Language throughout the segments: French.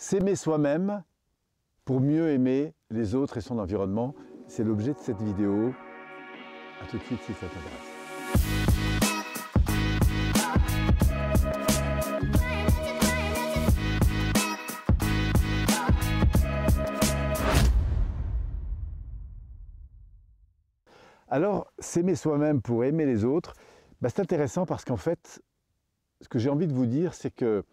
S'aimer soi-même pour mieux aimer les autres et son environnement, c'est l'objet de cette vidéo. A tout de suite si ça t'intéresse. Alors, s'aimer soi-même pour aimer les autres, bah, c'est intéressant parce qu'en fait, ce que j'ai envie de vous dire, c'est que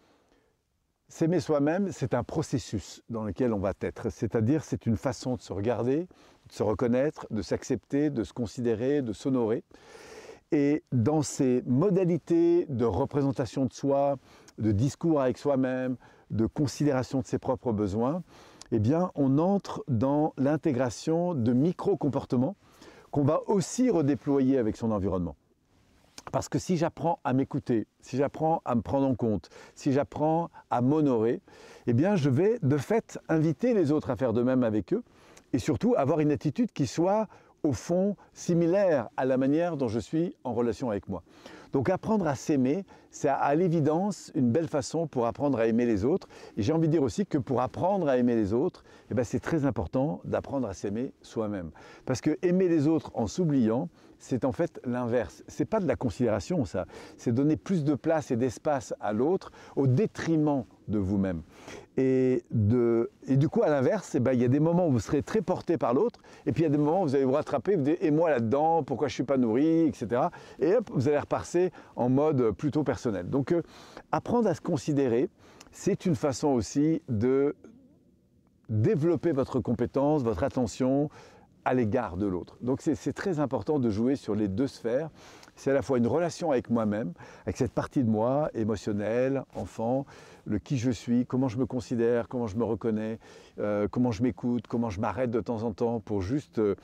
s'aimer soi-même, c'est un processus dans lequel on va être. C'est-à-dire, c'est une façon de se regarder, de se reconnaître, de s'accepter, de se considérer, de s'honorer. Et dans ces modalités de représentation de soi, de discours avec soi-même, de considération de ses propres besoins, eh bien, on entre dans l'intégration de micro-comportements qu'on va aussi redéployer avec son environnement. Parce que si j'apprends à m'écouter, si j'apprends à me prendre en compte, si j'apprends à m'honorer, eh bien je vais de fait inviter les autres à faire de même avec eux et surtout avoir une attitude qui soit au fond similaire à la manière dont je suis en relation avec moi. Donc apprendre à s'aimer, c'est à l'évidence une belle façon pour apprendre à aimer les autres. Et j'ai envie de dire aussi que pour apprendre à aimer les autres, eh ben c'est très important d'apprendre à s'aimer soi-même. Parce que aimer les autres en s'oubliant, c'est en fait l'inverse. C'est pas de la considération, ça. C'est donner plus de place et d'espace à l'autre au détriment de vous-même. Et, et, du coup, à l'inverse, eh ben, il y a des moments où vous serez très porté par l'autre, et puis il y a des moments où vous allez vous rattraper, vous dites, et moi là-dedans, pourquoi je ne suis pas nourri, etc. Et hop, vous allez repasser en mode plutôt personnel. Donc, euh, apprendre à se considérer, c'est une façon aussi de développer votre compétence, votre attention, à l'égard de l'autre. Donc c'est très important de jouer sur les deux sphères. C'est à la fois une relation avec moi-même, avec cette partie de moi, émotionnelle, enfant, le qui je suis, comment je me considère, comment je me reconnais, euh, comment je m'écoute, comment je m'arrête de temps en temps pour juste euh,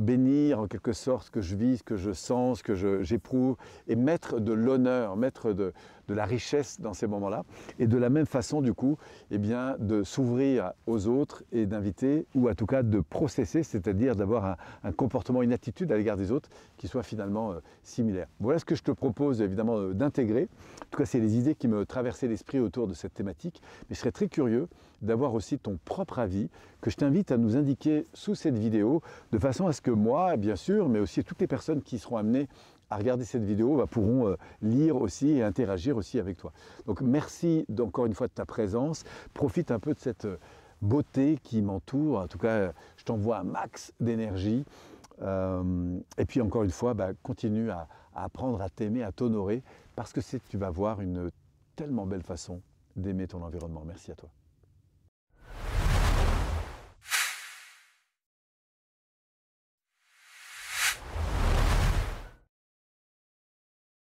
bénir en quelque sorte ce que je vis, ce que je sens, ce que j'éprouve, et mettre de l'honneur, mettre de, la richesse dans ces moments-là. Et de la même façon, du coup, eh bien, de s'ouvrir aux autres et d'inviter, ou en tout cas de processer, c'est-à-dire d'avoir un, comportement, une attitude à l'égard des autres qui soit finalement euh, similaire. Voilà ce que je te propose évidemment d'intégrer. En tout cas, c'est les idées qui me traversaient l'esprit autour de cette thématique. Mais je serais très curieux d'avoir aussi ton propre avis que je t'invite à nous indiquer sous cette vidéo de façon à ce que moi, bien sûr, mais aussi toutes les personnes qui seront amenées à regarder cette vidéo bah, pourront euh, lire aussi et interagir aussi avec toi. Donc merci encore une fois de ta présence. Profite un peu de cette euh, beauté qui m'entoure. En tout cas, je t'envoie un max d'énergie. Euh, et puis encore une fois, bah, continue à, à apprendre à t'aimer, à t'honorer, parce que tu vas voir une tellement belle façon d'aimer ton environnement. Merci à toi.